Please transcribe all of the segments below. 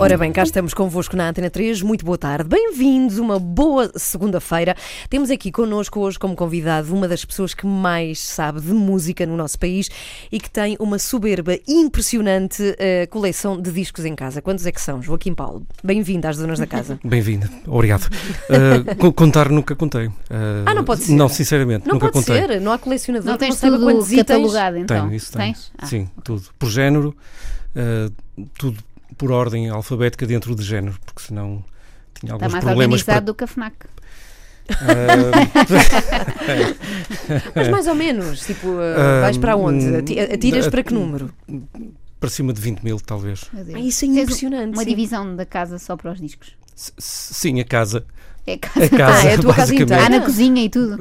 Ora bem, cá estamos convosco na Antena 3. Muito boa tarde. Bem-vindos, uma boa segunda-feira. Temos aqui connosco hoje como convidado uma das pessoas que mais sabe de música no nosso país e que tem uma soberba impressionante uh, coleção de discos em casa. Quantos é que são? Joaquim Paulo. Bem-vindo às donas da casa. Bem-vinda, obrigado. Uh, contar nunca contei. Uh, ah, não pode ser? Não, sinceramente, não nunca pode contei. ser, não há colecionador. Não tens não tudo quantos catalogado itens. então? Tenho, isso tenho. Tens? Ah, Sim, tudo. Por género, tudo por ordem alfabética dentro de género, porque senão tinha alguns Está mais problemas organizado para... do que a FNAC. Mas mais ou menos, tipo, uh, vais para onde? Ati- Atiras para que número? para cima de 20 mil, talvez. Ah, isso é impressionante. Uma sim. divisão da casa só para os discos. S- Sim, a casa. É a casa. A casa, Ah, é a tua casa inteira? Ah, na cozinha e tudo.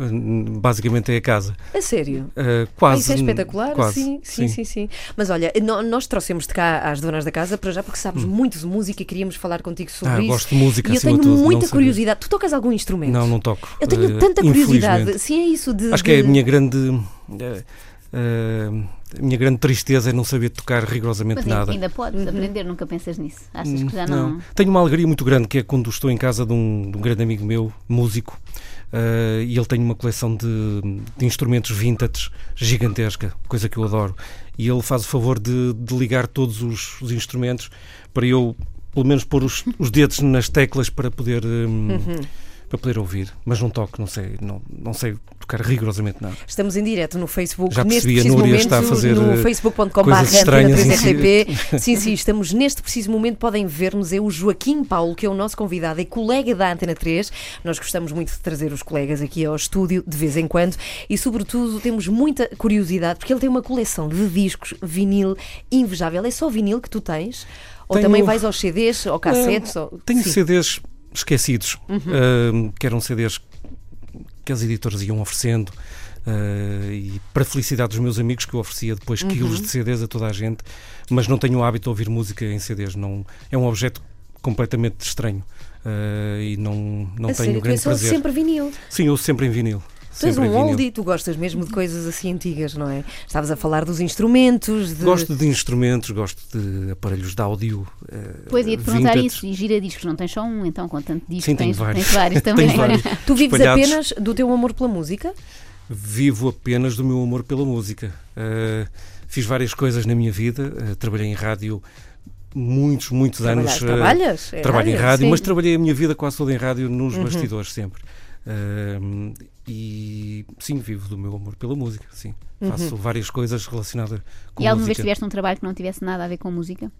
Basicamente é a casa. A sério? Uh, Ah, quase. isso é espetacular, quase, sim, sim, sim, sim. Mas olha, nós trouxemos de cá às donas da casa para já porque sabes muito de música e queríamos falar contigo sobre Hum. Ah, isso. gosto de música, e eu tenho de tudo, muita não sabia. curiosidade. Tu tocas algum instrumento? Não, não toco. Eu tenho Uh, tanta curiosidade. Sim, é isso de. Acho que é a de- minha grande. Uh, uh, a minha grande tristeza é não saber tocar rigorosamente Mas nada. ainda podes Uhum. aprender, nunca pensas nisso. Achas que já não. Tenho uma alegria muito grande que é quando estou em casa de um, de um grande amigo meu, músico, eh, e ele tem uma coleção de, de instrumentos vintage gigantesca, coisa que eu adoro. E ele faz o favor de, de ligar todos os, os instrumentos para eu, pelo menos, pôr os, os dedos nas teclas para poder. hum, Uhum. Para poder ouvir, mas não toco, não sei, não, não sei tocar rigorosamente nada. Estamos em direto no Facebook Já neste percebi, preciso momento está a fazer, no eh, facebook.com.br Sim, sim, estamos neste preciso momento, podem ver-nos. É o Joaquim Paulo, que é o nosso convidado e colega da Antena 3. Nós gostamos muito de trazer os colegas aqui ao estúdio de vez em quando e, sobretudo, temos muita curiosidade porque ele tem uma coleção de discos vinil invejável. É só vinil que tu tens? Ou Tenho- também vais aos CDs ou cassetes? ou... Tenho Sim. CDs esquecidos, ah, que eram CDs que as editoras iam oferecendo. ah, e para a felicidade dos meus amigos que eu oferecia depois Uhum. quilos de CDs a toda a gente, mas não tenho o hábito de ouvir música em CDs, não, é um objeto completamente estranho ah, e não, não A tenho sério, grande prazer. sempre vinil. Sim, eu sempre em vinil. Tu és um oldie, tu gostas mesmo de coisas assim antigas, não é? Estavas a falar dos instrumentos, de... Gosto de instrumentos, gosto de aparelhos de áudio. ah, Pois ia-te perguntar vintage. isso. E giradiscos, não tens só um, então, com tanto disco. Sim, tenho tens, vários. tens vários também. Tenho vários. Tu vives espalhados. apenas do teu amor pela música? Vivo apenas do meu amor pela música. Uh, fiz várias coisas na minha vida. uh, trabalhei em rádio muitos, muitos Trabalhas? anos. Trabalhas? É trabalho em rádio, sim. mas trabalhei a minha vida quase toda em rádio nos Uhum. bastidores sempre. Uh, e sim, vivo do meu amor pela música. Sim, Uhum. faço várias coisas relacionadas com E alguma vez música. tiveste um trabalho que não tivesse nada a ver com música?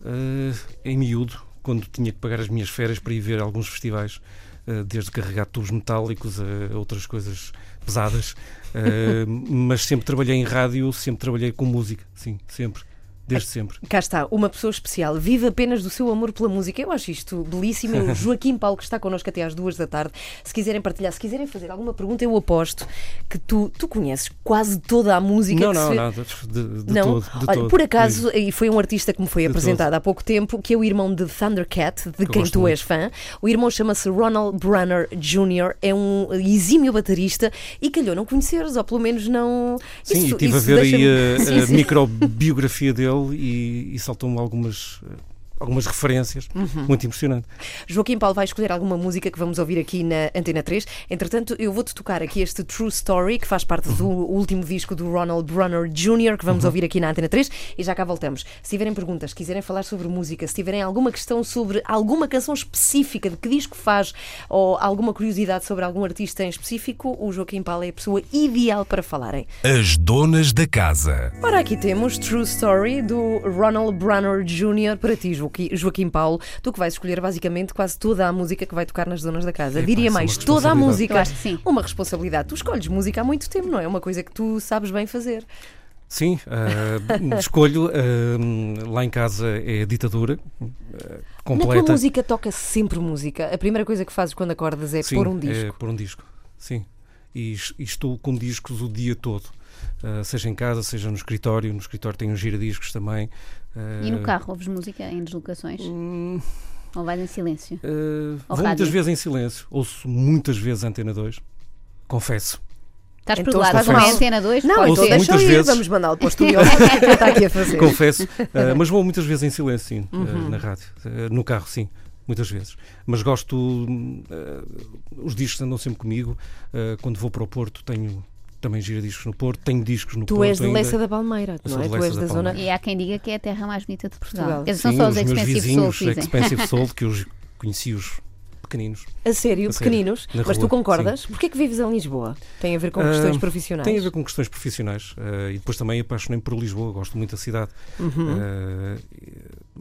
Uh, em miúdo, quando tinha que pagar as minhas férias para ir ver alguns festivais, uh, desde carregar tubos metálicos a outras coisas pesadas, Uh, mas sempre trabalhei em rádio, sempre trabalhei com música, sim, sempre, desde sempre. Cá está, uma pessoa especial, vive apenas do seu amor pela música. Eu acho isto belíssimo. É o Joaquim Paulo, que está connosco até às duas da tarde. Se quiserem partilhar, se quiserem fazer alguma pergunta, eu aposto que tu, tu conheces quase toda a música Não, que não, nada, de, de não, todo. De olha, todo. por acaso, e foi um artista que me foi apresentado há pouco tempo, que é o irmão de Thundercat, de eu quem tu és fã. O irmão chama-se Ronald Brunner Jr., é um exímio baterista e calhou não conheceres, ou pelo menos não. Sim, Isso- e estive a ver aí a, a microbiografia dele e, e saltou-me algumas, algumas referências. Uhum. Muito impressionante. Joaquim Paulo vai escolher alguma música que vamos ouvir aqui na Antena 3. Entretanto, eu vou-te tocar aqui este True Story, que faz parte do Uhum. último disco do Ronald Brunner Jr., que vamos ouvir aqui na Antena 3, e já cá voltamos. Se tiverem perguntas, se quiserem falar sobre música, se tiverem alguma questão sobre alguma canção específica, de que disco faz, ou alguma curiosidade sobre algum artista em específico, o Joaquim Paulo é a pessoa ideal para falarem. As donas da casa. Ora, aqui temos True Story do Ronald Brunner Jr. para ti, Joaquim, Joaquim Paulo. Tu que vais escolher basicamente quase toda a música que vai tocar nas zonas da casa. Diria é mais, toda a música. Eu acho que sim. Uma responsabilidade. Tu escolhes música há muito tempo, não é? Uma coisa que tu sabes bem fazer. Sim, ah, escolho. ah, lá em casa é a ditadura ah, Na tua completa. música toca sempre música. A primeira coisa que fazes quando acordas é Sim, pôr um É disco. pôr um disco. Sim. E, e estou com discos o dia todo. Ah, seja em casa, seja no escritório. No escritório tenho giradiscos também. Ah, E no carro, ouves música em deslocações? hum, Ou vais em silêncio? Ou vou muitas rádio? vezes em silêncio. Ouço muitas vezes a Antena 2. Confesso. Estás por Então lá, estás uma antena 2? Não, Ouço então deixa muitas eu ir, vezes. vamos mandá-lo para o estúdio. É está aqui a fazer. confesso, uh, mas vou muitas vezes em silêncio, sim, uh, Uhum. na rádio. Uh, no carro, sim, muitas vezes. Mas gosto. uh, os discos andam sempre comigo. Uh, quando vou para o Porto, tenho também giradiscos no Porto, tenho discos no Tu Porto. és de ainda. Leça da Palmeira, não sou é? Tu Leça és da da zona. Palmeira. E há quem diga que é a terra mais bonita de Portugal. Portugal. Quer dizer, São Sim, só os os meus Expensive vizinhos, Souls, dizem. Expensive Soul, que eu conheci-os pequeninos. A sério, A sério, pequeninos. na Mas tu rua, concordas? Porquê é que vives em Lisboa? Tem a ver com questões Ah, profissionais? Tem a ver com questões profissionais uh, e depois também apaixonei-me por Lisboa, gosto muito da cidade. Uhum. Uh,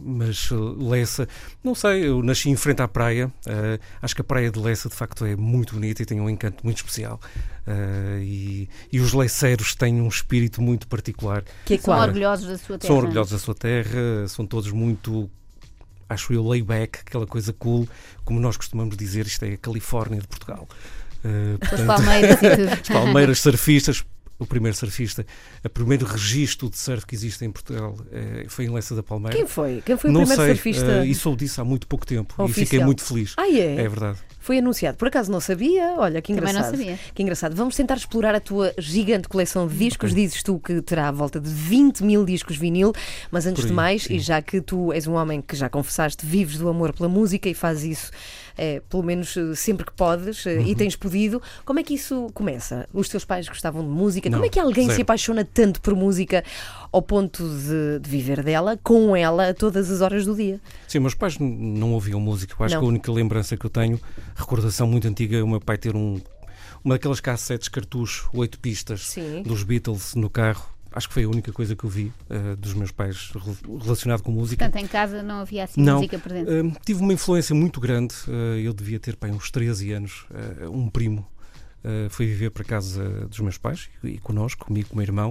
mas uh, Lessa, não sei, eu nasci em frente à praia. uh, acho que a praia de Lessa de facto é muito bonita e tem um encanto muito especial. Uh, e, e os leceiros têm um espírito muito particular. Que é São orgulhosos da sua terra. São orgulhosos da sua terra, são todos muito, acho eu, layback, aquela coisa cool, como nós costumamos dizer, isto é a Califórnia de Portugal. Uh, Com as portanto, palmeiras e tudo. as palmeiras surfistas, o primeiro surfista, o primeiro registro de surf que existe em Portugal eh, foi em Lessa da Palmeira. Quem foi? Quem foi o não primeiro sei, surfista? eh, e soube disso há muito pouco tempo e fiquei Oficial. muito feliz. Ah, é? É verdade. Foi anunciado. Por acaso não sabia? Olha, que Também engraçado. não sabia. Que engraçado. Vamos tentar explorar a tua gigante coleção de discos. Dizes tu que terá à volta de 20 mil discos vinil, mas antes Por de aí, mais, sim. e já que tu és um homem que já confessaste, vives do amor pela música e fazes isso, eh, pelo menos eh, sempre que podes eh, Uhum. e tens podido, como é que isso começa? Os teus pais gostavam de música? como Não, é que alguém se zero. apaixona tanto por música ao ponto de, de viver dela, com ela, a todas as horas do dia? Sim, meus pais não ouviam música. Eu acho Não. que a única lembrança que eu tenho, recordação muito antiga, é o meu pai ter um, uma daquelas cassetes cartucho, oito pistas, Sim. dos Beatles no carro. Acho que foi a única coisa que eu vi eh, dos meus pais rel- relacionado com música. Portanto, em casa não havia assim Não. música presente. Hum, tive uma influência muito grande. uh, eu devia ter pai, uns 13 anos. Uh, um primo uh, foi viver para casa dos meus pais e, e connosco, comigo, com o meu irmão.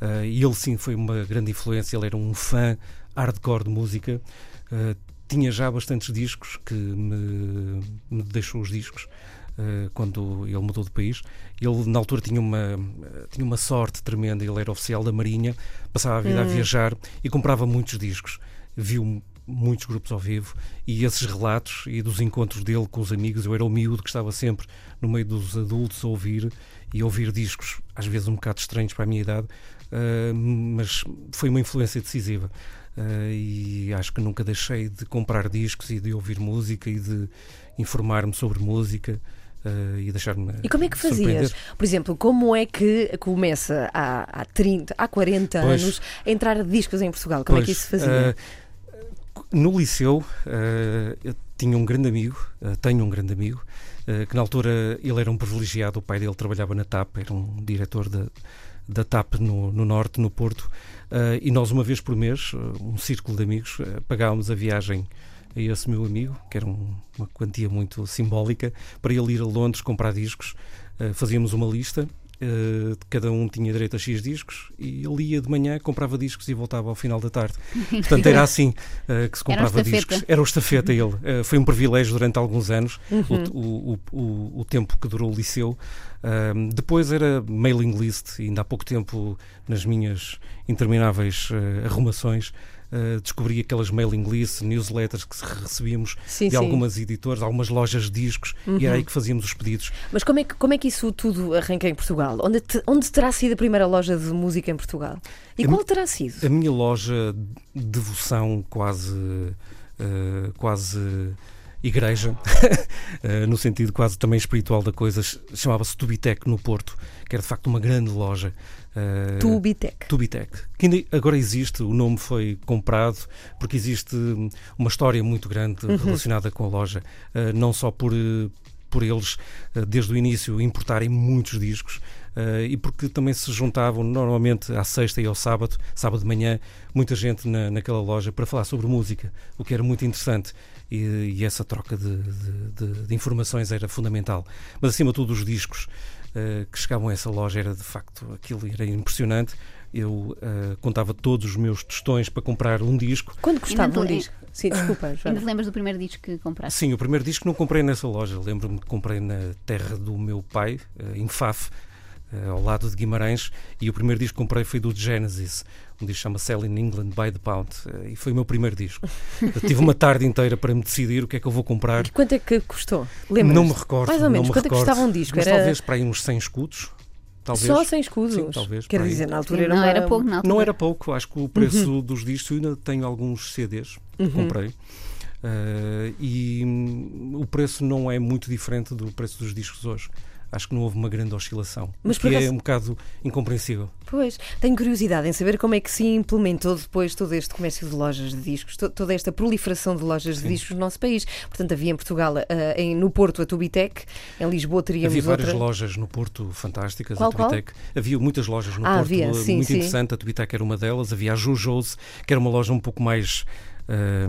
Uh, e ele, sim, foi uma grande influência. Ele era um fã hardcore de música. Uh, tinha já bastantes discos que me, me deixou os discos. uh, Quando ele mudou de país, ele na altura tinha uma, tinha uma sorte tremenda. Ele era oficial da Marinha, passava a vida a viajar e comprava muitos discos. Viu muitos grupos ao vivo e esses relatos e dos encontros dele com os amigos, eu era o miúdo que estava sempre no meio dos adultos a ouvir e ouvir discos, às vezes um bocado estranhos para a minha idade, ah, mas foi uma influência decisiva. Ah, e acho que nunca deixei de comprar discos e de ouvir música e de informar-me sobre música ah, e deixar-me. E como é que fazias? Por exemplo, como é que começa há, há 30, há 40 Pois. anos a entrar discos em Portugal? Como é que Pois, isso se fazia? No liceu, ah, eu tinha um grande amigo, ah, tenho um grande amigo, ah, que na altura ele era um privilegiado, o pai dele trabalhava na TAP, era um diretor da, da TAP no, no Norte, no Porto, e nós uma vez por mês, um círculo de amigos, pagávamos a viagem a esse meu amigo, que era um- uma quantia muito simbólica, para ele ir a Londres comprar discos. Fazíamos uma lista, ah, cada um tinha direito a X discos, e ele ia de manhã, comprava discos e voltava ao final da tarde. Portanto, era assim ah, que se comprava discos. Era o estafeta ele. Ah, foi um privilégio durante alguns anos, Uhum. o, o, o, o tempo que durou o liceu. Depois era mailing list, e ainda há pouco tempo, nas minhas intermináveis arrumações, ah, descobri aquelas mailing lists, newsletters que recebíamos Sim, de sim. algumas editoras, algumas lojas de discos, e era aí que fazíamos os pedidos. Mas como é, que, como é que isso tudo arranca em Portugal? Onde, te- onde terá sido a primeira loja de música em Portugal? E A qual terá sido? A minha loja de devoção quase, eh, quase igreja, eh, no sentido quase também espiritual da coisa, ch- chamava-se Tubitec no Porto, que era de facto uma grande loja. Eh, Tubitec. Tubitec, que ainda agora existe, o nome foi comprado, porque existe uma história muito grande relacionada com a loja, eh, não só por, por eles, eh, desde o início, importarem muitos discos, eh, e porque também se juntavam normalmente à sexta e ao sábado, sábado de manhã, muita gente na, naquela loja para falar sobre música, o que era muito interessante. E, e essa troca de- de- de informações era fundamental. Mas acima de tudo, os discos eh, que chegavam a essa loja era de facto aquilo era impressionante. Eu eh, contava todos os meus tostões para comprar um disco. Quando custava um Ainda disco? Sim, desculpa, Ainda Joana. te lembras do primeiro disco que compraste? Sim, o primeiro disco não comprei nessa loja. Lembro-me que comprei na terra do meu pai, eh, em Faf, ao lado de Guimarães, e o primeiro disco que comprei foi do Genesis, um disco chama Selling England by the Pound, eh, e foi o meu primeiro disco. Eu tive uma tarde inteira para me decidir o que é que eu vou comprar. E quanto é que custou? Lembras? Não me recordo. Mais ou menos. não me Quanto é que recordo, custava um disco? Mas Era- talvez para aí uns 100 escudos. talvez. Só sem escudos. Sim, talvez, Quer dizer, na altura era não uma... era pouco, não. Não era pouco, acho que o preço dos discos, eu ainda tenho alguns CDs que Uhum. comprei. eh, e hum, o preço não é muito diferente do preço dos discos hoje. Acho que não houve uma grande oscilação. Mas, que é acaso- um bocado incompreensível. Pois, tenho curiosidade em saber como é que se implementou depois todo este comércio de lojas de discos, to- toda esta proliferação de lojas de Sim. discos no nosso país. Portanto, havia em Portugal, ah, em- no Porto, a Tubitec, em Lisboa teríamos Havia várias outra. lojas no Porto fantásticas, Qual, a Tubitec. Havia muitas lojas no Ah, Porto havia, eh, sim, muito sim. interessante. A Tubitec era uma delas. Havia a Jujose, que era uma loja um pouco mais. eh,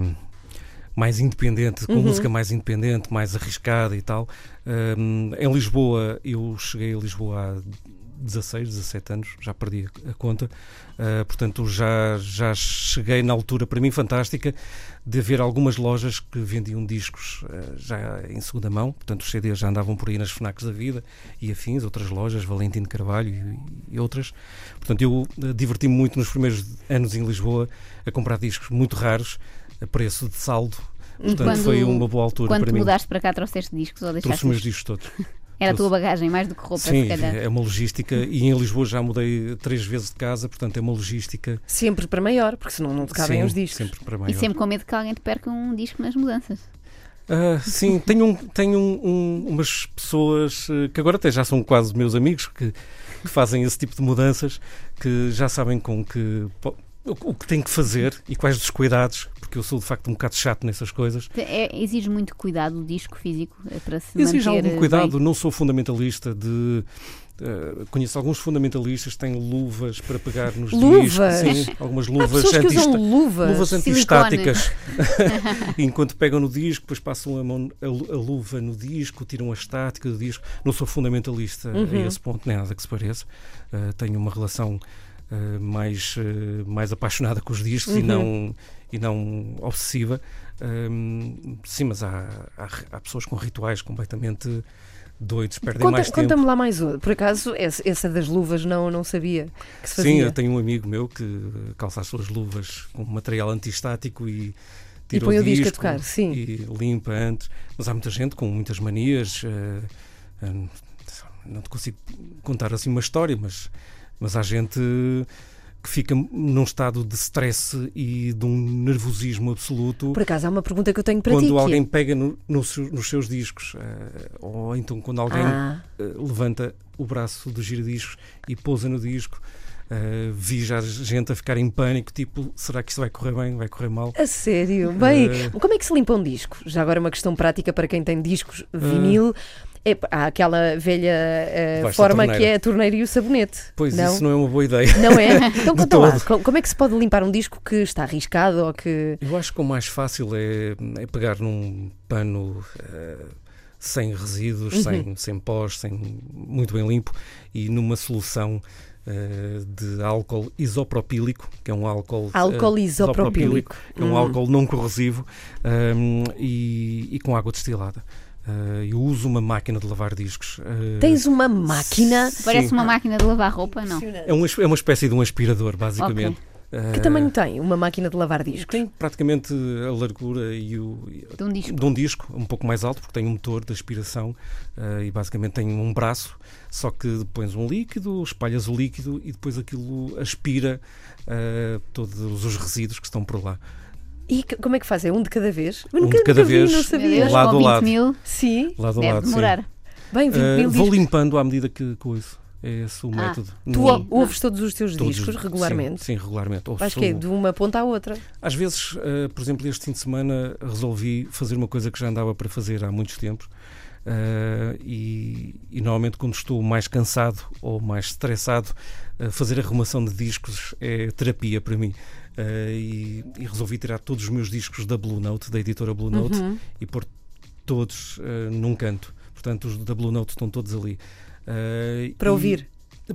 mais independente, com Uhum. música mais independente, mais arriscada e tal. Um, em Lisboa, eu cheguei a Lisboa há 16, 17 anos, já perdi a- conta, Uh, portanto já, já cheguei na altura, para mim fantástica, de haver algumas lojas que vendiam discos uh, já em segunda mão, portanto os CDs já andavam por aí nas FNACs da vida e afins, outras lojas, Valentim de Carvalho e, e outras. Portanto eu uh, diverti-me muito nos primeiros anos em Lisboa a comprar discos muito raros, a preço de saldo. Portanto, Quando- foi uma boa altura Quando para mim. mudaste para cá, trouxeste discos ou Trouxe deixaste? os meus discos todos. Era a tua trouxe. bagagem, mais do que roupa, Sim, se calhar. é uma logística. E em Lisboa já mudei três vezes de casa, portanto é uma logística. Sempre para maior, porque senão não te cabem sim, os discos. Sempre para maior. E sempre com medo que alguém te perca um disco nas mudanças. Ah, sim, tenho, um- tenho um- um- umas pessoas eh, que agora até já são quase meus amigos que, que fazem esse tipo de mudanças, que já sabem com que o, que têm que fazer e quais os cuidados, porque eu sou de facto um bocado chato nessas coisas. É, exige muito cuidado o disco físico eh, para se Exige algum eh, cuidado, bem. não sou fundamentalista de. eh, conheço alguns fundamentalistas que têm luvas para pegar nos Luvas? discos. Sim, algumas Há luvas usam antista- luvas. luvas antistáticas. Enquanto pegam no disco, depois passam a, mão, a, a luva no disco, tiram a estática do disco. Não sou fundamentalista Uhum. a esse ponto, nada que se pareça. Uh, tenho uma relação uh, mais, uh, mais apaixonada com os discos e, Uhum. não, e não obsessiva. Um, sim, mas há, há, há pessoas com rituais completamente doidos, perdem Conta- mais tempo. Conta-me lá mais um. Por acaso, essa das luvas não, não sabia que se fazia. Sim, eu tenho um amigo meu que calça as suas luvas com material antistático e tira põe o disco a tocar, sim. E limpa antes. Mas há muita gente com muitas manias. eh, eh, não te consigo contar assim uma história, mas, mas há gente que fica num estado de stress e de um nervosismo absoluto Por acaso, há uma pergunta que eu tenho para ti. quando é- alguém pega no- no nos seus discos, eh, ou então quando alguém Ah, eh, levanta o braço do giradiscos e pousa no disco. Eh, vi já gente a ficar em pânico, tipo, será que isso vai correr bem, vai correr mal? a sério? Bem, Eh, como é que se limpa um disco? Já agora uma questão prática para quem tem discos vinil. É, há aquela velha a forma que é a torneira e o sabonete. Pois não? isso não é uma boa ideia. Não é? Então conta lá, como é que se pode limpar um disco que está arriscado ou que. Eu acho que o mais fácil é, é pegar num pano eh, sem resíduos, Uhum. sem, sem pós, sem, muito bem limpo e numa solução eh, de álcool isopropílico, que é um álcool. Álcool isopropílico. que é um Hum. álcool não corrosivo ehm, e, e com água destilada. Eh, eu uso uma máquina de lavar discos. eh, Tens uma máquina. Parece sim. uma máquina de lavar roupa, não. É uma, é uma espécie de um aspirador, basicamente. Que Eh, tamanho tem uma máquina de lavar discos? Tem praticamente a largura e o, De um disco. de um disco, um pouco mais alto, porque tem um motor de aspiração eh, e basicamente tem um braço, só que pões um líquido, espalhas o líquido e depois aquilo aspira eh, todos os resíduos que estão por lá. E como é que faz? É um de cada vez? Um nunca, de cada vi, vez. não sabia. Deus, Lado a 20 lado. mil, Sim, Lado a deve lado, sim. demorar. bem, 20 Eh, mil vou discos. limpando à medida que coiso. É esse o Ah, método. Tu Não- Sim. ouves todos os teus todos- discos regularmente? Sim, sim regularmente. Ouço- Vais que é de uma ponta à outra. Às vezes, eh, por exemplo, este fim de semana resolvi fazer uma coisa que já andava para fazer há muitos tempos. eh, e, e normalmente quando estou mais cansado ou mais estressado, eh, fazer arrumação de discos é terapia para mim. Eh, e, e resolvi tirar todos os meus discos da Blue Note, da editora Blue Note, Uhum. e pôr todos eh, num canto. Portanto, os da Blue Note estão todos ali. Eh, Para e- ouvir.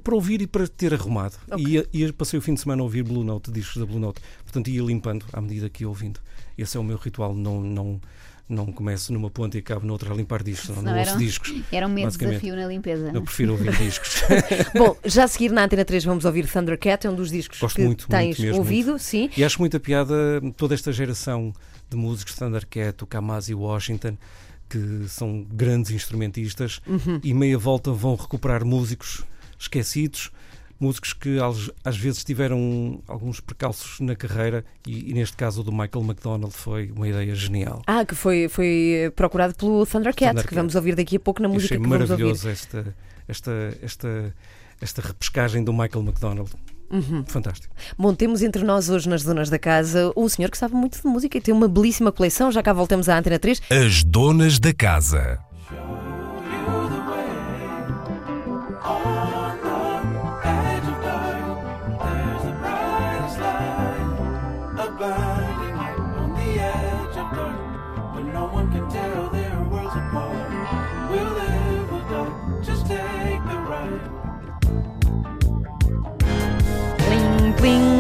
Para ouvir e para ter arrumado. Ok. E, e passei o fim de semana a ouvir Blue Note, discos da Blue Note. Portanto, ia limpando à medida que ia ouvindo. Esse é o meu ritual. Não, não, não começo numa ponta e acabo noutra a limpar discos. Não, não ouço era um- discos. Era um medo Basicamente. desafio na limpeza. Eu prefiro ouvir discos. Bom, já a seguir na Antena 3 vamos ouvir Thundercat, é um dos discos Gosto que muito, tens muito mesmo, ouvido, sim. E acho muita piada toda esta geração de músicos, Thundercat, o Kamasi Washington, que são grandes instrumentistas Uhum. e meia volta vão recuperar músicos esquecidos, músicos que às, vezes tiveram alguns percalços na carreira e, e neste caso o do Michael McDonald foi uma ideia genial. Ah, que foi, foi procurado pelo Thundercat, Thundercat. que vamos ouvir daqui a pouco na Eu música achei que vamos ouvir. maravilhoso esta, esta, esta, esta repescagem do Michael McDonald. Uhum. Fantástico. Bom, temos entre nós hoje nas Donas da Casa um senhor que sabe muito de música e tem uma belíssima coleção. Já cá voltamos à Antena 3. As donas da casa.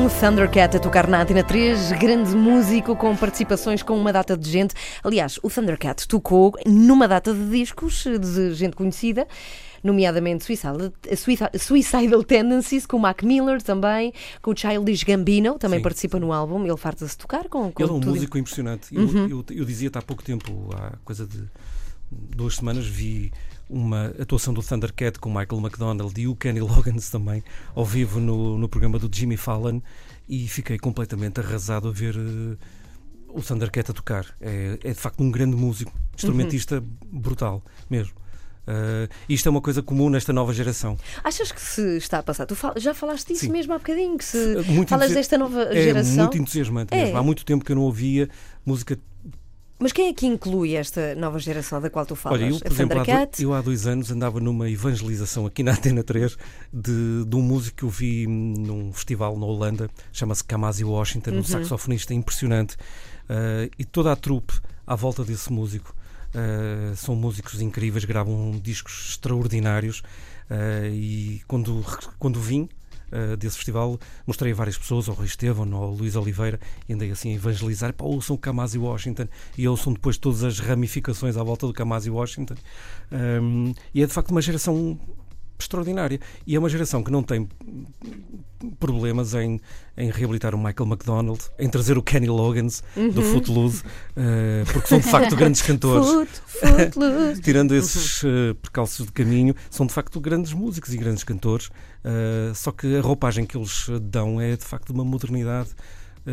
Plim, Thundercat a tocar na Antena 3, grande músico com participações com uma data de gente. Aliás, o Thundercat tocou numa data de discos de gente conhecida, nomeadamente Suicidal, Suicidal, Tendencies, com o Mac Miller também, com o Childish Gambino, também Sim, participa no álbum. Ele farta-se tocar com, com Ele é um tudo. músico impressionante. Eu, Uhum. eu, eu dizia-te há pouco tempo, há coisa de duas semanas, vi uma atuação do Thundercat com o Michael McDonald e o Kenny Loggins também, ao vivo no, no programa do Jimmy Fallon, e fiquei completamente arrasado a ver eh, o Thundercat a tocar. É, é de facto um grande músico, instrumentista Uhum. brutal mesmo. Eh, isto é uma coisa comum nesta nova geração. Achas que se está a passar? Tu fal- já falaste disso Sim. mesmo há bocadinho, que se Muito falas desta nova É geração. muito entusiasmante É. mesmo. Há muito tempo que eu não ouvia música Mas quem é que inclui esta nova geração da qual tu falas? Olha, eu, por exemplo, há, do- eu há dois anos andava numa evangelização aqui na Antena 3 de, de um músico que eu vi num festival na Holanda, chama-se Kamasi Washington, Uhum. um saxofonista impressionante, eh, e toda a trupe à volta desse músico. eh, são músicos incríveis, gravam discos extraordinários eh, e quando, quando vim eh, desse festival mostrei a várias pessoas, ao Rui Estevão, ao Luís Oliveira, e andei assim a evangelizar, pá, ouçam o Kamasi Washington e ouçam depois todas as ramificações à volta do Kamasi Washington. Um, e é de facto uma geração extraordinária. E é uma geração que não tem problemas em, em reabilitar o Michael McDonald, em trazer o Kenny Loggins do Footloose, eh, porque são de facto grandes cantores. Foot. Tirando esses eh, percalços de caminho, são de facto grandes músicos e grandes cantores, eh, só que a roupagem que eles dão é de facto uma modernidade,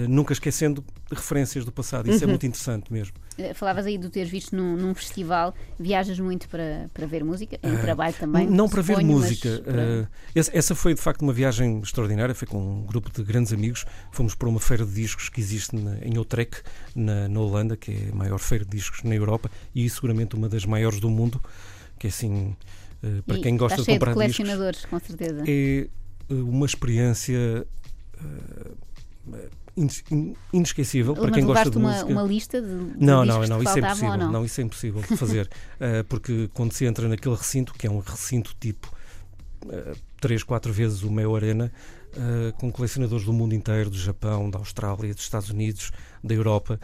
nunca esquecendo referências do passado. Isso é muito interessante mesmo. Eh, Falavas aí do teres visto num, num festival, viajas muito para, para ver música, em Ah, trabalho também. Não para ver suponho, mas música. para- eh, essa, foi de facto uma viagem extraordinária. Foi com um grupo de grandes amigos. Fomos para uma feira de discos que existe na- em Utrecht, na, na Holanda, que é a maior feira de discos na Europa e seguramente uma das maiores do mundo. Que é assim, eh, para e quem gosta de comprar de discos, colecionadores, com certeza. é eh, uma experiência eh, inesquecível para quem gosta de uma, música. uma lista de, Não, não, não, isso é impossível. ou não? isso é impossível de fazer. Eh, porque quando se entra naquele recinto, que é um recinto tipo eh, três, quatro vezes o meu Arena, eh, com colecionadores do mundo inteiro, do Japão, da Austrália, dos Estados Unidos, da Europa,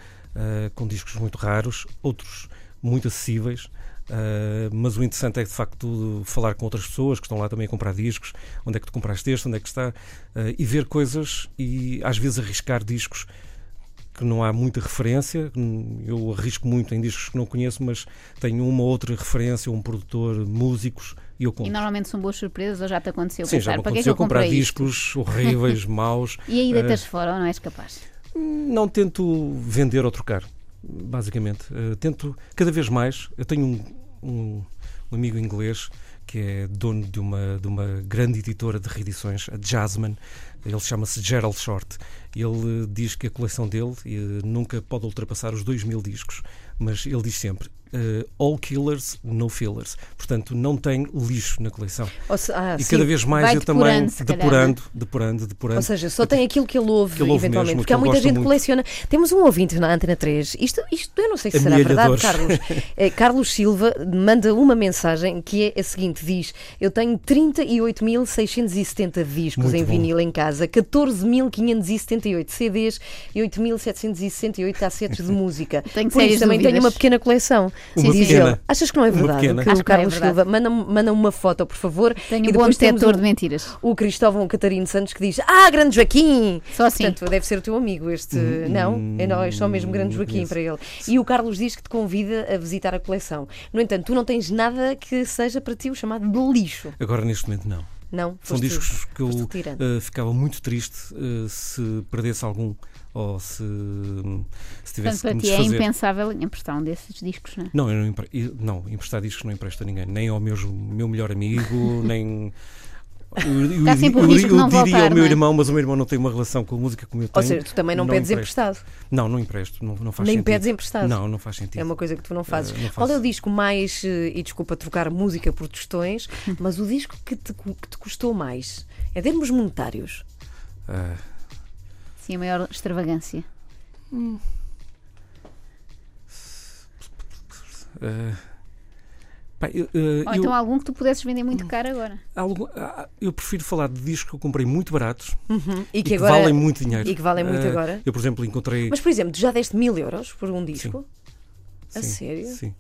com discos muito raros, outros muito acessíveis. Eh, mas o interessante é de facto falar com outras pessoas que estão lá também a comprar discos, onde é que tu compraste este, onde é que está, eh, e ver coisas e às vezes arriscar discos que não há muita referência. Eu arrisco muito em discos que não conheço, mas tenho uma ou outra referência, um produtor, músicos, e eu E normalmente são boas surpresas ou já te aconteceu Sim, já pensar, me para é aconteceu eu comprar comprei isto? discos horríveis, maus. E aí Eh, deitas fora ou não és capaz? Não tento vender ou trocar, basicamente. Eh, tento cada vez mais. Eu tenho um, um- um amigo inglês que é dono de uma, de uma grande editora de reedições, a Jasmine. Ele chama-se Gerald Short. Ele diz que a coleção dele eh, nunca pode ultrapassar os 2 mil discos, mas ele diz sempre. Eh, all killers, no fillers. Portanto, não tem lixo na coleção. Se- ah, e sim. cada vez mais eu também depurando, calhar, depurando, depurando. Ou seja, só tem aquilo que ele ouve, Que ele ouve eventualmente, mesmo, porque há que muita gente que muito. coleciona. Temos um ouvinte na Antena 3. Isto, isto eu não sei se será verdade. Carlos. Eh, Carlos Silva manda uma mensagem que é a seguinte: diz: Eu tenho 38.670 discos Muito em bom. vinil em casa, 14.578 CDs e 8.768 cassetes de música. Tenho Por isso também tenho uma pequena coleção. Uma diz pequena. ele. Achas que não é Uma verdade? Que o é Carlos verdade. Silva manda, manda uma foto, por favor. Tenho e um bom depois temos detector um- de mentiras. o Cristóvão Catarino Santos que diz: Ah, grande Joaquim! Só assim. Portanto, deve ser o teu amigo este. Hum, não, é, não, é só mesmo grande Joaquim para ele. E o Carlos diz que te convida a visitar a coleção. No entanto, tu não tens nada que seja para ti o chamado de lixo. Agora, neste momento, não. Não? São Foste- discos que eu eh, ficava muito triste eh, se perdesse algum ou se, se Portanto, tivesse para que me ti é impensável emprestar um desses discos, não é? Não, eu não, empre... eu- não, emprestar discos não empresto a ninguém, nem ao meu, meu melhor amigo, nem. Eu, eu, Há sempre o eu- risco eu não diria voltar, ao meu é? irmão, mas o meu irmão não tem uma relação com a música como eu Ou tenho. seja, tu também não, não pedes empresto. emprestado. Não, não empresto, não, não faz Nem sentido. pedes emprestado. Não, não faz sentido. É uma coisa que tu não fazes. Eh, não Qual é o disco mais, eh, e desculpa trocar música por tostões, mas o disco que te, que te custou mais? Em termos monetários. Ah, Sim, a maior extravagância. ah, pá, eu, ah, Ou eu- então algum que tu pudesses vender muito caro agora. algo- ah, eu prefiro falar de discos que eu comprei muito baratos Uhum. E e que que agora. valem muito dinheiro. e que valem muito Ah, agora. Eu, por exemplo, encontrei. Mas, por exemplo, tu já deste mil euros por um disco? a sim, sério? Sim.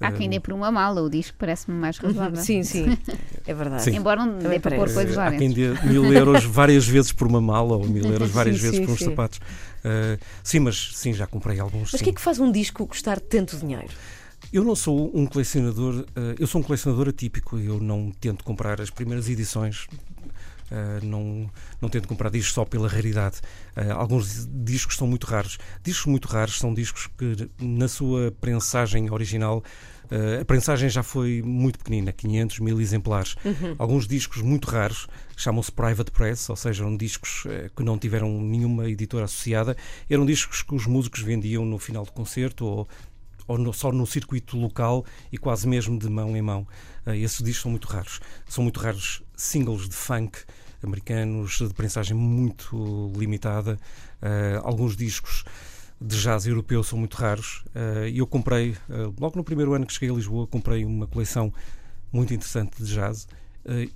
Há quem Ah, dê por uma mala, o disco parece-me mais razoável. Sim, sim. É verdade. Sim. Embora não Também dê para pôr coisas lá Há quem dê mil euros várias vezes por uma mala ou mil euros várias Sim, vezes sim, por uns sim. sapatos. Ah, sim, mas sim, já comprei alguns. Mas o sim. que é que faz um disco custar tanto dinheiro? Eu não sou um colecionador, ah, eu sou um colecionador atípico. Eu não tento comprar as primeiras edições. ah, não, não tento comprar discos só pela raridade. Ah, alguns discos são muito raros. Discos muito raros são discos que, na sua prensagem original, a prensagem já foi muito pequenina 500, mil exemplares. Alguns discos muito raros chamam-se private press, ou seja, eram discos eh, que não tiveram nenhuma editora associada. Eram discos que os músicos vendiam no final do concerto ou ou no- só no circuito local e quase mesmo de mão em mão. Eh, esses discos são muito raros. São muito raros singles de funk americanos, de prensagem muito limitada. Eh, alguns discos de jazz europeu são muito raros. Eh, E eu comprei, logo no primeiro ano que cheguei a Lisboa, comprei uma coleção muito interessante de jazz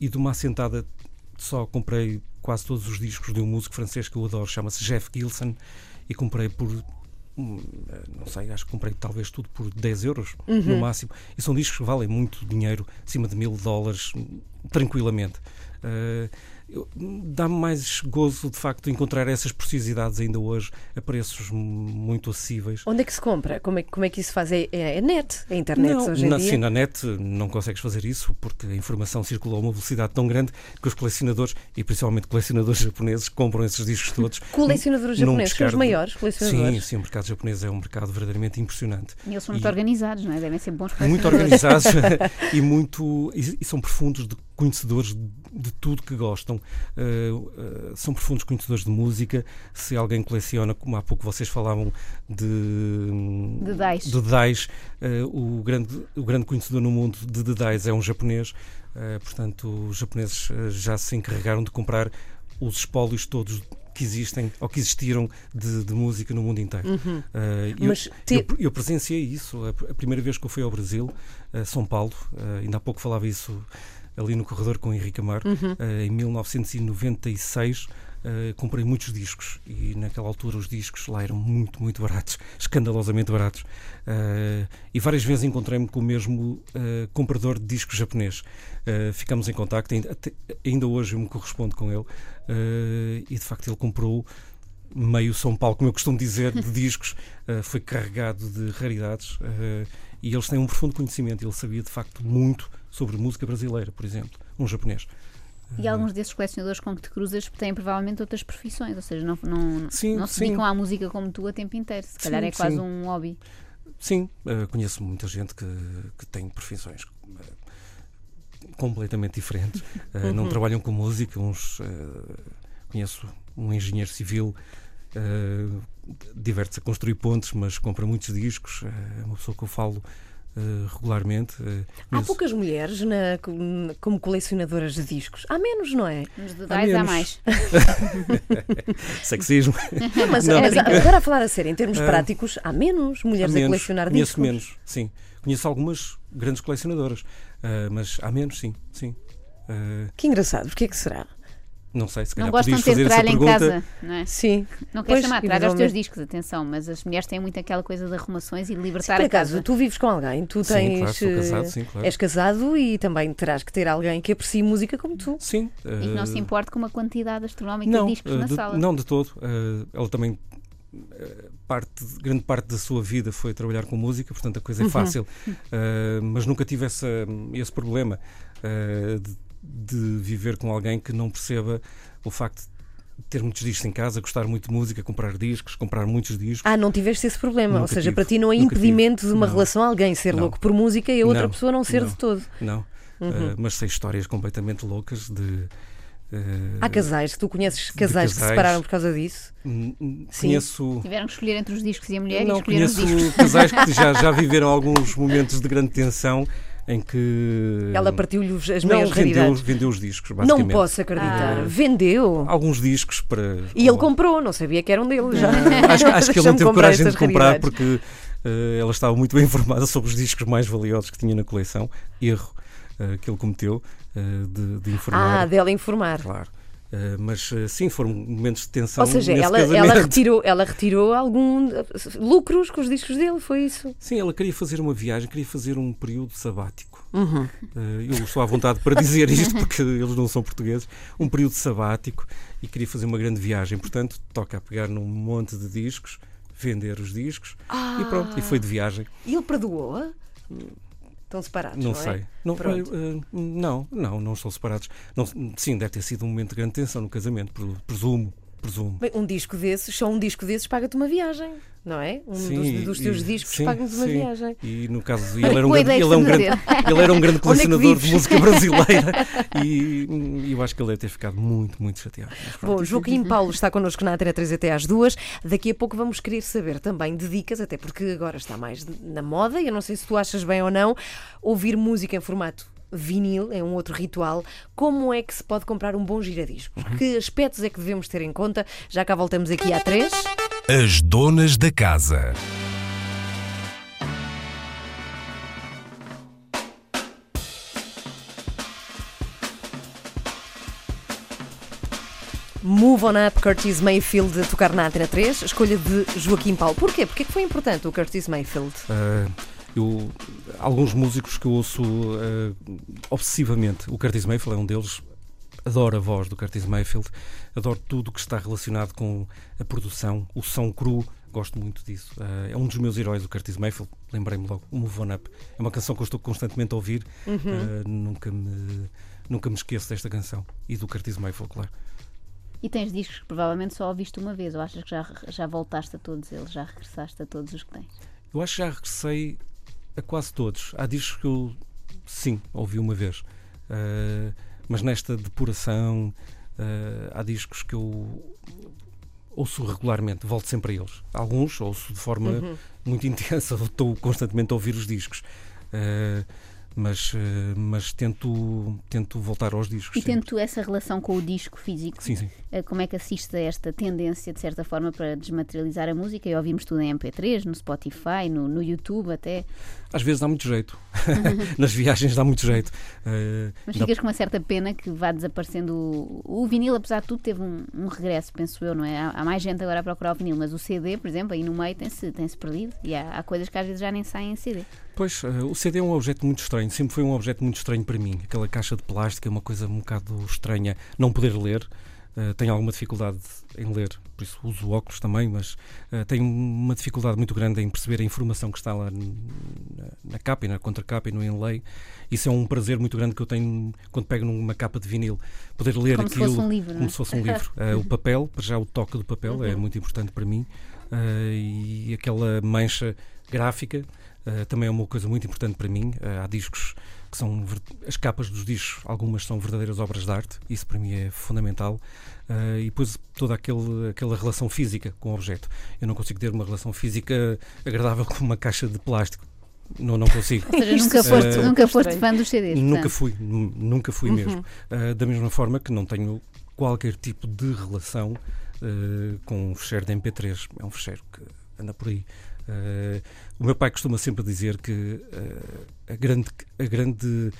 e de uma assentada só comprei quase todos os discos de um músico francês que eu adoro, chama-se Jeff Gilson, e comprei por não sei, acho que comprei talvez tudo por 10 euros no máximo. E são discos que valem muito dinheiro, acima de mil dólares, hum, tranquilamente. Eh, eu- Dá-me mais gozo de facto encontrar essas preciosidades ainda hoje a preços muito acessíveis. Onde é que se compra? Como é, que- como é que isso faz? É, é a net? É a internet não, hoje em na, dia? sim, na net não consegues fazer isso porque a informação circula a uma velocidade tão grande que os colecionadores, e principalmente colecionadores japoneses, compram esses discos todos. Colecionadores japoneses são os maiores Sim, colecionadores. sim, o mercado japonês é um mercado verdadeiramente impressionante. E eles são muito E- organizados, não é? Devem ser bons Muito organizados e muito e, e são profundos de conhecedores de, de tudo que gostam. Uh, uh, são profundos conhecedores de música. Se alguém coleciona, como há pouco vocês falavam de De Dice. de uh, o grande o grande conhecedor no mundo de Dice é um japonês. Uh, portanto, os japoneses uh, já se encarregaram de comprar os espólios todos que existem ou que existiram de, de música no mundo inteiro. Uh, eu- te- eu, eu presenciei isso a, a primeira vez que eu fui ao Brasil, a São Paulo, eh, ainda há pouco falava isso ali no corredor com o Henrique Amar, eh, em 1996. eh, comprei muitos discos e naquela altura os discos lá eram muito, muito baratos, escandalosamente baratos. Eh, e várias vezes encontrei-me com o mesmo eh, comprador de discos japonês. Ficamos em contacto, ainda, até- ainda hoje eu me correspondo com ele e de facto ele comprou meio São Paulo, como eu costumo dizer, de discos, foi carregado de raridades e eles têm um profundo conhecimento. Ele sabia de facto muito sobre música brasileira, por exemplo, um japonês. E alguns desses colecionadores com que te cruzas têm provavelmente outras profissões, ou seja, não, não, Sim, não se sim. dedicam à música como tu a tempo inteiro. Se calhar Sim, é quase um hobby. Sim, eh, conheço muita gente que, que tem profissões eh, completamente diferentes. Eh, Não trabalham com música, uns conheço um engenheiro civil. diverte-se a construir pontes, mas compra muitos discos. É uma pessoa que eu falo eh, regularmente. eh, Há conheço- poucas mulheres na- como colecionadoras de discos. Há menos, não é? Nos de Há há mais. Sexismo. Não, mas, Não. mas agora a falar a sério, em termos Ah, práticos, há menos mulheres Há a menos. colecionar Conheço discos. menos, sim. Conheço algumas grandes colecionadoras, mas há menos, sim. sim. Que engraçado, porque é que será? Não sei, se Não calhar gostam podias de ter tralha em casa, não é? Sim. Não queres chamar tralha aos teus discos, atenção, mas as mulheres têm muito aquela coisa de arrumações e de libertar Por a acaso, casa. tu vives com alguém, tu Sim, tens. claro, sou eh, casado, sim, claro. És casado e também terás que ter alguém que aprecie música como tu. Sim. E que não se ah, importe com uma quantidade astronómica não, de discos ah, na de, sala. não de todo. Ah, ela também parte, grande parte da sua vida foi trabalhar com música, portanto a Uhum. coisa é fácil. Ah, mas nunca tive essa, esse problema ah, de de viver com alguém que não perceba o facto de ter muitos discos em casa, gostar muito de música, comprar discos, comprar muitos discos. Ah, não tiveste esse problema. Ou Nunca seja, tive, para ti não é nunca impedimento de uma Não. relação alguém ser Não. louco por música e a outra Não, pessoa não ser não. de todo. Não. Uhum. Uh, mas sei histórias completamente loucas de. uh, Há casais que tu conheces de casais que se casais. separaram por causa disso? N- Sim. Conheço. Tiveram que escolher entre os discos e a mulher e Não, escolheram os conheço discos. casais que já, já viveram alguns momentos de grande tensão em que. Ela partiu-lhe as não, meias vendeu, raridades. vendeu os discos, Não basicamente. posso acreditar. Ah. Vendeu. Alguns discos para. E ele comprou, não sabia que eram dele já. acho, acho que ele não teve coragem de comprar raridades. porque eh, ela estava muito bem informada sobre os discos mais valiosos que tinha na coleção. Erro eh, que ele cometeu eh, de, de informar. Ah, dela informar. Claro. Eh, mas eh, sim, foram momentos de tensão. Ou seja, ela, ela, retirou, ela retirou algum lucros com os discos dele, foi isso? Sim, ela queria fazer uma viagem, queria fazer um período sabático. Uhum. Eh, eu estou à vontade para dizer isto porque eles não são portugueses. Um período sabático e queria fazer uma grande viagem. Portanto, toca a pegar num monte de discos, vender os discos e pronto. E foi de viagem. E ele perdoou-a? Estão separados, não, Não é? sei. Não, Pronto. eh, não, não, não estão separados. Não, sim, deve ter sido um momento de grande tensão no casamento, pre- presumo. Presumo. Bem, um disco desses, só um disco desses paga-te uma viagem, não é? Um Sim, dos, dos e- teus discos sim, paga-nos uma viagem. E no caso, ele era um grande, ele é um de grande, ele era um grande é colecionador de vives? música brasileira e eu acho que ele deve ter ficado muito, muito chateado. Bom, Joaquim Paulo está connosco na Antena 3 até às duas. Daqui a pouco vamos querer saber também de dicas, até porque agora está mais na moda. e Eu não sei se tu achas bem ou não. Ouvir música em formato vinil é um outro ritual. Como é que se pode comprar um bom giradiscos? Que aspectos é que devemos ter em conta? Já cá voltamos aqui à três. As donas da casa. Move on Up, Curtis Mayfield a tocar na Antena 3. Escolha de Joaquim Paulo. Porquê? Porque é que foi importante o Curtis Mayfield? Ah, eu, alguns músicos que eu ouço ah, obsessivamente, o Curtis Mayfield é um deles. Adoro a voz do Curtis Mayfield, adoro tudo o que está relacionado com a produção, o som cru, gosto muito disso. Ah, é um dos meus heróis, o Curtis Mayfield, lembrei-me logo, o Move On Up. É uma canção que eu estou constantemente a ouvir, Ah, nunca, me, nunca me esqueço desta canção e do Curtis Mayfield, claro. E tens discos que provavelmente só ouviste uma vez, ou achas que já, já voltaste a todos eles, já regressaste a todos os que tens? Eu acho que já regressei a quase todos. Há discos que eu, sim, ouvi uma vez. Ah, mas nesta depuração, ah, há discos que eu ouço regularmente, volto sempre a eles. Alguns ouço de forma Uhum. muito intensa, estou constantemente a ouvir os discos. Ah, mas, ah, mas tento, tento voltar aos discos. E sempre. tendo tu essa relação com o disco físico, Sim, sim. eh, como é que assistes a esta tendência, de certa forma, para desmaterializar a música? E ouvimos tudo em MP3, no Spotify, no, no YouTube até. Às vezes dá muito jeito. Nas viagens dá muito jeito. Ah, Mas ficas com uma certa pena que vá desaparecendo. O, o vinil, apesar de tudo, teve um, um regresso, penso eu, não é? Há, há mais gente agora a procurar o vinil, mas o CD, por exemplo, aí no meio tem-se tem -se perdido. E há, há coisas que às vezes já nem saem em CD. Pois, eh, o CD é um objeto muito estranho, sempre foi um objeto muito estranho para mim. Aquela caixa de plástico é uma coisa um bocado estranha. Não poder ler, eh, tenho alguma dificuldade em ler, por isso uso óculos também, mas eh, tenho uma dificuldade muito grande em perceber a informação que está lá na, na capa e na contracapa e no inlay. Isso é um prazer muito grande que eu tenho quando pego numa capa de vinil. Poder ler Como se aquilo fosse um livro, não como é? se fosse um livro. Eh, o papel, para já o toque do papel é muito importante para mim. E aquela mancha gráfica eh, também é uma coisa muito importante para mim. Eh, há discos que são as capas dos discos, algumas são verdadeiras obras de arte, isso para mim é fundamental. Eh, e depois toda aquele, aquela relação física com o objeto. Eu não consigo ter uma relação física agradável com uma caixa de plástico. Não, não consigo. Ou seja, nunca foste, nunca foste fã dos CDs. Nunca portanto. fui, nu- nunca fui mesmo. Uh, da mesma forma que não tenho qualquer tipo de relação uh, com um fecheiro de MP3. É um fecheiro que anda por aí. Uh, o meu pai costuma sempre dizer que uh, a grande, a grande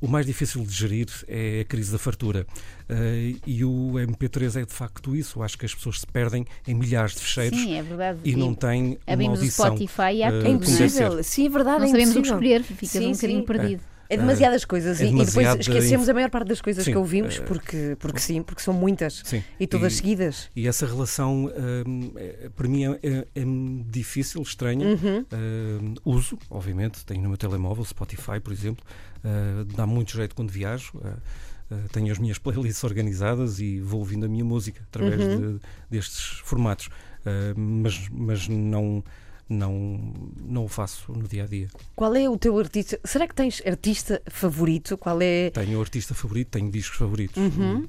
o mais difícil de gerir é a crise da fartura. Uh, e o MP3 é de facto isso. Eu acho que as pessoas se perdem em milhares de fecheiros Sim, é verdade. e não têm uma Abrimos o audição. Spotify e há tudo, É é? impossível. Sim, é verdade, Não é sabemos o que impossível. escolher, ficas Sim, um bocadinho sim. perdido. É demasiadas coisas é e- e depois esquecemos a maior parte das coisas Sim, que ouvimos eh, porque, porque sim, porque são muitas Sim. e todas E- seguidas. E essa relação, hum, é- para mim, é, é- é difícil, estranha. Uhum. Hum, uso, obviamente, tenho no meu telemóvel, Spotify, por exemplo. Uh, dá muito jeito quando viajo. Uh, tenho as minhas playlists organizadas e vou ouvindo a minha música através Uhum. de- destes formatos. Uh, mas mas não, não, não o faço no dia a dia. Qual é o teu artista? Será que tens artista favorito? Qual é. Tenho artista favorito, tenho discos favoritos. Uhum.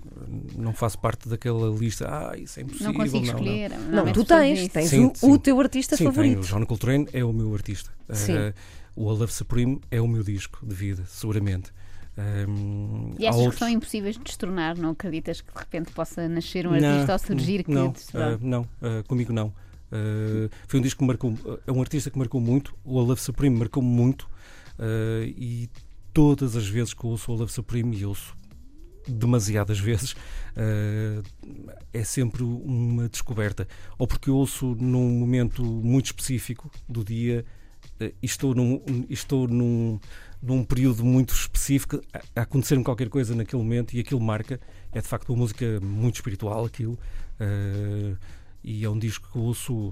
Não faço parte daquela lista. Ah, isso é impossível. Não consigo não, não. escolher. Não, normalmente tu as pessoas tens, tens Sim, o, sim. o teu artista Sim, favorito. tenho. O John Coltrane é o meu artista. Sim. Uh, o A Love Supreme é o meu disco de vida, seguramente. Um, E há achas que outros- são impossíveis de destornar? Não acreditas que de repente possa nascer um Não, artista ou surgir que não, uh, não, uh, comigo não. Uh, foi um disco que marcou, é um artista que marcou muito. O Love Supreme marcou-me muito uh, e todas as vezes que ouço o Love Supreme e ouço demasiadas vezes uh, é sempre uma descoberta ou porque ouço num momento muito específico do dia uh, estou num, estou num, num período muito específico a, a acontecer-me qualquer coisa naquele momento e aquilo marca é de facto uma música muito espiritual aquilo uh, e é um disco que eu ouço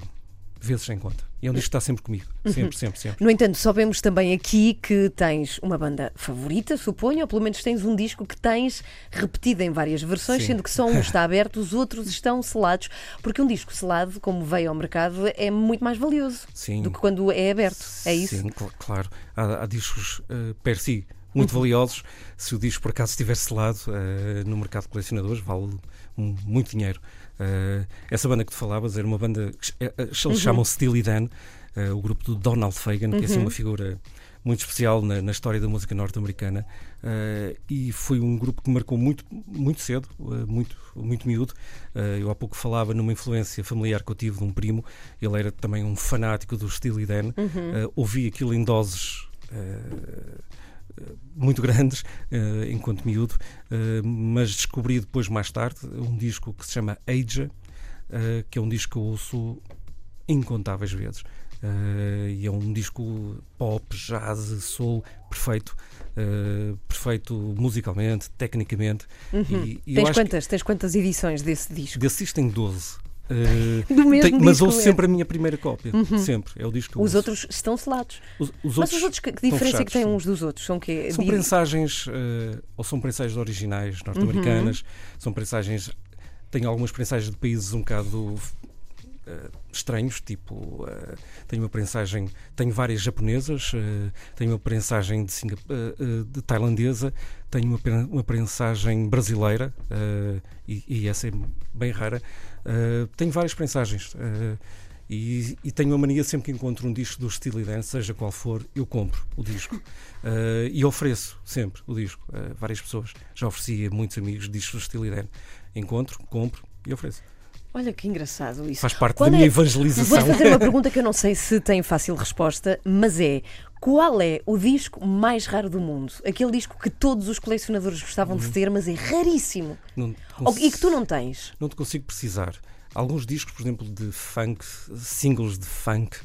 vezes sem conta e é um disco que está sempre comigo sempre, sempre, sempre No entanto, sabemos também aqui que tens uma banda favorita, suponho, ou pelo menos tens um disco que tens repetido em várias versões, Sim. sendo que só um está aberto, os outros estão selados, porque um disco selado, como veio ao mercado, é muito mais valioso Sim. do que quando é aberto. É isso? Sim, cl- claro. Há, há discos uh, per si muito valiosos. Se o disco por acaso estiver selado uh, no mercado de colecionadores, vale muito dinheiro. Uh, essa banda que tu falavas era uma banda que eh, eh, eles chamam Steely Dan, uh, o grupo do Donald Fagan, que é assim uma figura muito especial na, na história da música norte-americana uh, e foi um grupo que marcou muito, muito cedo, uh, muito, muito miúdo. Uh, eu há pouco falava numa influência familiar que eu tive de um primo, ele era também um fanático do Steely Dan, uh, ouvi aquilo em doses. uh, muito grandes eh, enquanto miúdo, eh, mas descobri depois, mais tarde, um disco que se chama Aja, eh, que é um disco que eu ouço incontáveis vezes. Eh, e é um disco pop, jazz, soul, perfeito. eh, perfeito musicalmente, tecnicamente. E, e eu Tens acho que quantas, tens quantas edições desse disco? desse disco tem 12. Eh, Do mesmo tem- mas ouço é? sempre a minha primeira cópia. Sempre. É o disco Os outros estão selados. Os, os Mas os outros, que, que diferença é que têm fechados, uns dos outros? São que São prensagens, eh, ou são prensagens originais norte-americanas, Uhum. são prensagens. Tenho algumas prensagens de países um bocado estranhos, tipo. eh, tenho uma prensagem. Tenho várias japonesas, eh, tenho uma prensagem de, eh, eh, de tailandesa, tenho uma, uma prensagem brasileira, eh, e, e essa é bem rara. Eh, tenho várias prensagens. eh, e, e tenho a mania sempre que encontro um disco do Steely Dan, seja qual for, eu compro o disco. Eh, e ofereço sempre o disco a várias pessoas. Já ofereci a muitos amigos discos do Steely Dan. Encontro, compro e ofereço. Olha que engraçado isso. Faz parte Qual da é- minha Vou evangelização. fazer uma pergunta que eu não sei se tem fácil resposta, mas é: qual é o disco mais raro do mundo? Aquele disco que todos os colecionadores gostavam Uhum. de ter, mas é raríssimo. Não e que tu não tens. não te consigo precisar. Alguns discos, por exemplo, de funk, singles de funk,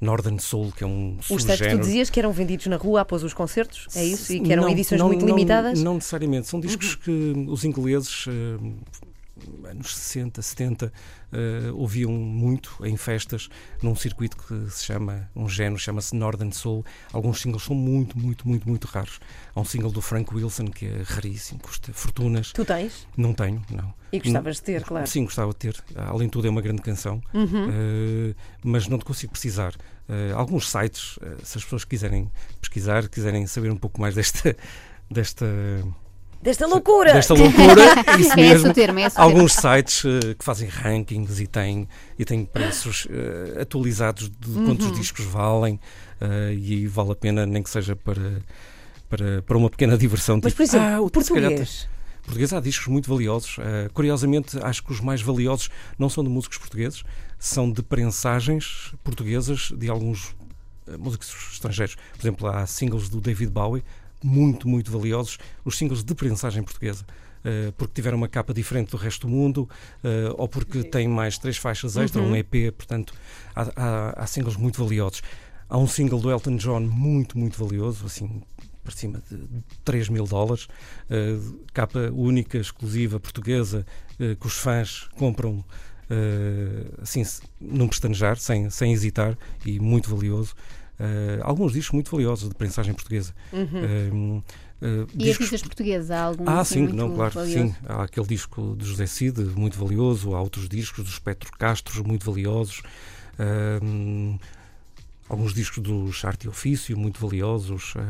Northern Soul, que é um Os textos que tu dizias que eram vendidos na rua após os concertos, é isso? E que eram Não, edições não, muito não, limitadas? Uhum. Não necessariamente. São discos que os ingleses, eh, anos 60, 70, eh, ouviam muito em festas, num circuito que se chama, um género, chama-se Northern Soul. Alguns singles são muito, muito, muito, muito raros. Há um single do Frank Wilson que é raríssimo, custa fortunas. Tu tens? Não tenho, não. E gostavas de ter, claro. Sim, gostava de ter. Além de tudo, é uma grande canção, Uhum. eh, mas não te consigo precisar. Eh, alguns sites, eh, se as pessoas quiserem pesquisar, quiserem saber um pouco mais desta. desta Desta loucura! Desta loucura, isso É esse mesmo. o termo, é. Alguns sites eh, que fazem rankings e têm, e têm preços eh, atualizados de quantos Uhum. discos valem eh, e vale a pena, nem que seja para, para, para uma pequena diversão. Mas, tipo, por exemplo, "Ah, o- português. Português há discos muito valiosos. Uh, curiosamente, acho que os mais valiosos não são de músicos portugueses, são de prensagens portuguesas de alguns uh, músicos estrangeiros. Por exemplo, há singles do David Bowie, muito, muito valiosos, os singles de prensagem portuguesa. uh, porque tiveram uma capa diferente do resto do mundo, uh, ou porque têm mais três faixas extra, um EP, portanto, há, há, há singles muito valiosos. Há um single do Elton John muito, muito valioso, assim, para cima de 3 mil dólares, eh, capa única, exclusiva, portuguesa, que os fãs compram assim, num pestanejar, sem, sem hesitar, e muito valioso. Eh, alguns discos muito valiosos de prensagem portuguesa. Uhum. Eh, E discos- artistas portugueses, há algum ah, assim, sim, não, claro, valioso? sim. Há aquele disco de José Cid, muito valioso, há outros discos do Espectro Castro, muito valiosos. Ahm, alguns discos dos Arte e Ofício, muito valiosos. ah,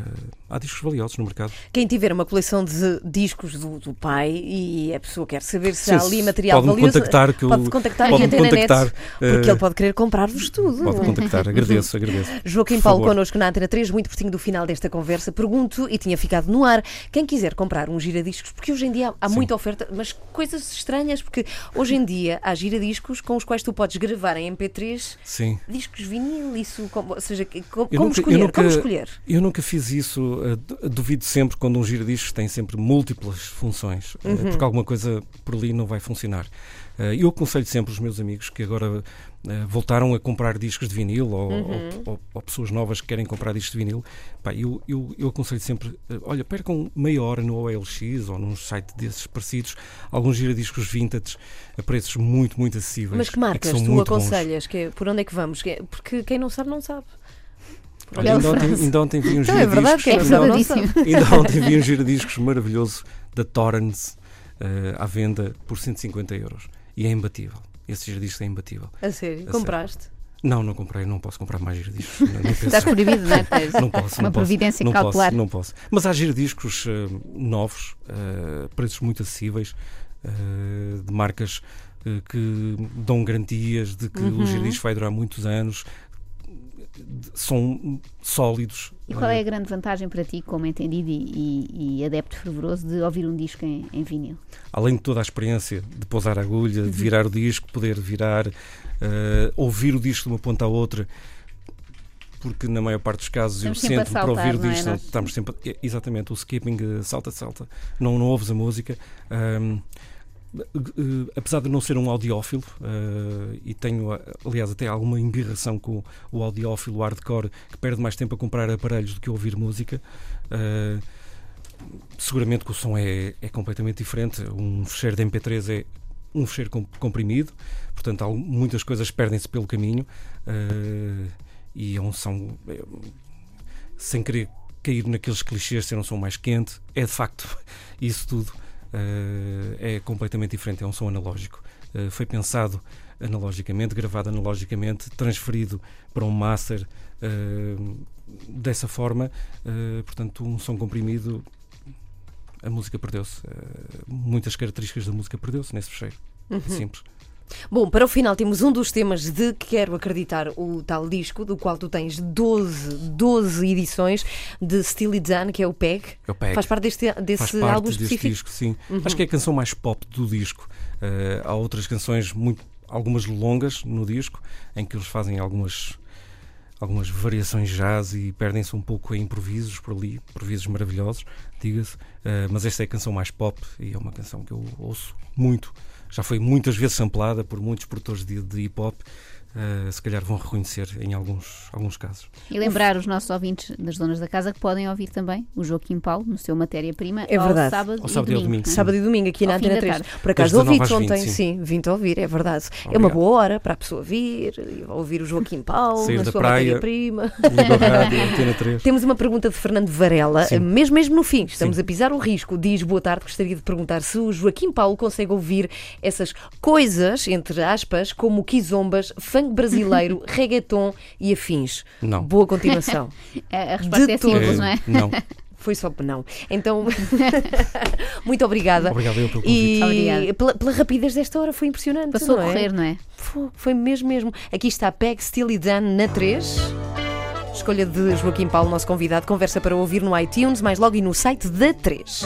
há discos valiosos no mercado. Quem tiver uma coleção de discos do, do pai e a pessoa quer saber se Sim, há ali material pode-me valioso, contactar que pode contactar e na net, contactar, porque eh, ele pode querer comprar-vos tudo. Pode contactar, agradeço, agradeço. Joaquim Por Paulo favor. connosco na Antena 3, muito pertinho do final desta conversa. Pergunto, e tinha ficado no ar, quem quiser comprar um giradiscos, porque hoje em dia há, há Sim. muita oferta, mas coisas estranhas, porque hoje em dia há giradiscos com os quais tu podes gravar em MP3 Sim. discos vinil, isso, como, ou seja, como, nunca- escolher? nunca- Como escolher? Eu nunca fiz isso, eh, du- duvido sempre quando um giradiscos tem sempre múltiplas funções, eh, Uhum. porque alguma coisa por ali não vai funcionar. Eh, Eu aconselho sempre os meus amigos que agora eh, voltaram a comprar discos de vinil ou, Uhum. ou- ou- ou pessoas novas que querem comprar discos de vinil, pá, eu, eu, eu aconselho sempre, eh, olha, percam meia hora no OLX ou num site desses parecidos, alguns giradiscos vintage a preços muito, muito acessíveis. Mas que marcas são tu bons. aconselhas? Que, é- por onde é que vamos? Que é- Porque quem não sabe, não sabe. Olha, ainda, ontem, ainda ontem vi um Então, é verdade, giradiscos- É sabe, não verdadíssimo. sabe. Ainda ontem vi um giradiscos maravilhoso da Torrens eh, à venda por 150 euros. E é imbatível. Esse giradiscos é imbatível. A sério, sério. compraste? Não, não comprei, não posso comprar mais giradiscos. Estás proibido, não é? Não posso, Uma não posso. providência não. Posso, não posso. Mas há giradiscos eh, novos, eh, preços muito acessíveis, eh, de marcas que dão garantias de que Uhum. o giradisco vai durar muitos anos, são sólidos. E qual é a grande vantagem para ti, como entendido e, e- adepto fervoroso, de ouvir um disco em, em vinil? além de toda a experiência de pousar a agulha, Uhum. de virar o disco, poder virar, eh, ouvir o disco de uma ponta à outra, porque na maior parte dos casos Estamos eu sempre sento para ouvir saltar, o é? disco, Nós- estamos sempre, é, exatamente, o skipping eh, salta, salta, não, não ouves a música. Ahm, eh, apesar de não ser um audiófilo, eh, e tenho, eh, aliás, até alguma embirração com o audiófilo hardcore, que perde mais tempo a comprar aparelhos do que a ouvir música, eh, seguramente que o som é, é completamente diferente. Um fecheiro de MP3 é um fecheiro com- comprimido, portanto, há muitas coisas perdem-se pelo caminho eh, e é um som, eh, sem querer cair naqueles clichês, ser um som mais quente, é de facto isso tudo. Eh, é completamente diferente, é um som analógico. Eh, foi pensado analogicamente, gravado analogicamente, transferido para um master eh, dessa forma, portanto, um som comprimido a música perdeu-se. Muitas características da música perdeu-se nesse fecheiro. Simples. Bom, para o final temos um dos temas de Quero Acreditar, o tal disco, do qual tu tens 12, 12 edições de Steely Dan, que é o PEG. Eu pego. Faz parte deste, Faz desse parte álbum deste específico? disco, sim. Acho que é a canção mais pop do disco. Eh, há outras canções, muito, algumas longas no disco, em que eles fazem algumas, algumas variações jazz e perdem-se um pouco em improvisos por ali, improvisos maravilhosos, diga-se. Eh, mas esta é a canção mais pop e é uma canção que eu ouço muito. Já foi muitas vezes samplada por muitos produtores de, de hip hop. Eh, se calhar vão reconhecer em alguns, alguns casos. E lembrar os nossos ouvintes das donas da casa que podem ouvir também o Joaquim Paulo no seu matéria-prima É ao verdade. sábado, Ao sábado e ao domingo. domingo. é? Sábado e domingo aqui na Ao fim Antena da 3. tarde. Por acaso Das ouvi 19 às ontem, 20, sim. vim-te ouvir, é verdade. É uma Obrigado. boa hora para a pessoa vir, e ouvir o Joaquim Paulo Sair na sua matéria-prima. Liga ao rádio, Antena 3. Temos uma pergunta de Fernando Varela, Sim. mesmo, mesmo no fim, estamos Sim. a pisar o risco. Diz, boa tarde, gostaria de perguntar se o Joaquim Paulo consegue ouvir essas coisas, entre aspas, como quizombas, brasileiro, reggaeton e afins. Não. Boa continuação. A, a resposta De é todo. simples, não é? Não. Foi só não. Então, muito obrigada. Obrigado eu pelo convite. E Obrigada. pela, pela rapidez desta hora foi impressionante. Passou não a é? correr, não é? Foi, foi mesmo, mesmo. Aqui está Peg Steely Dan na 3. Escolha de Joaquim Paulo, nosso convidado. Conversa para ouvir no iTunes, mais logo e no site da 3.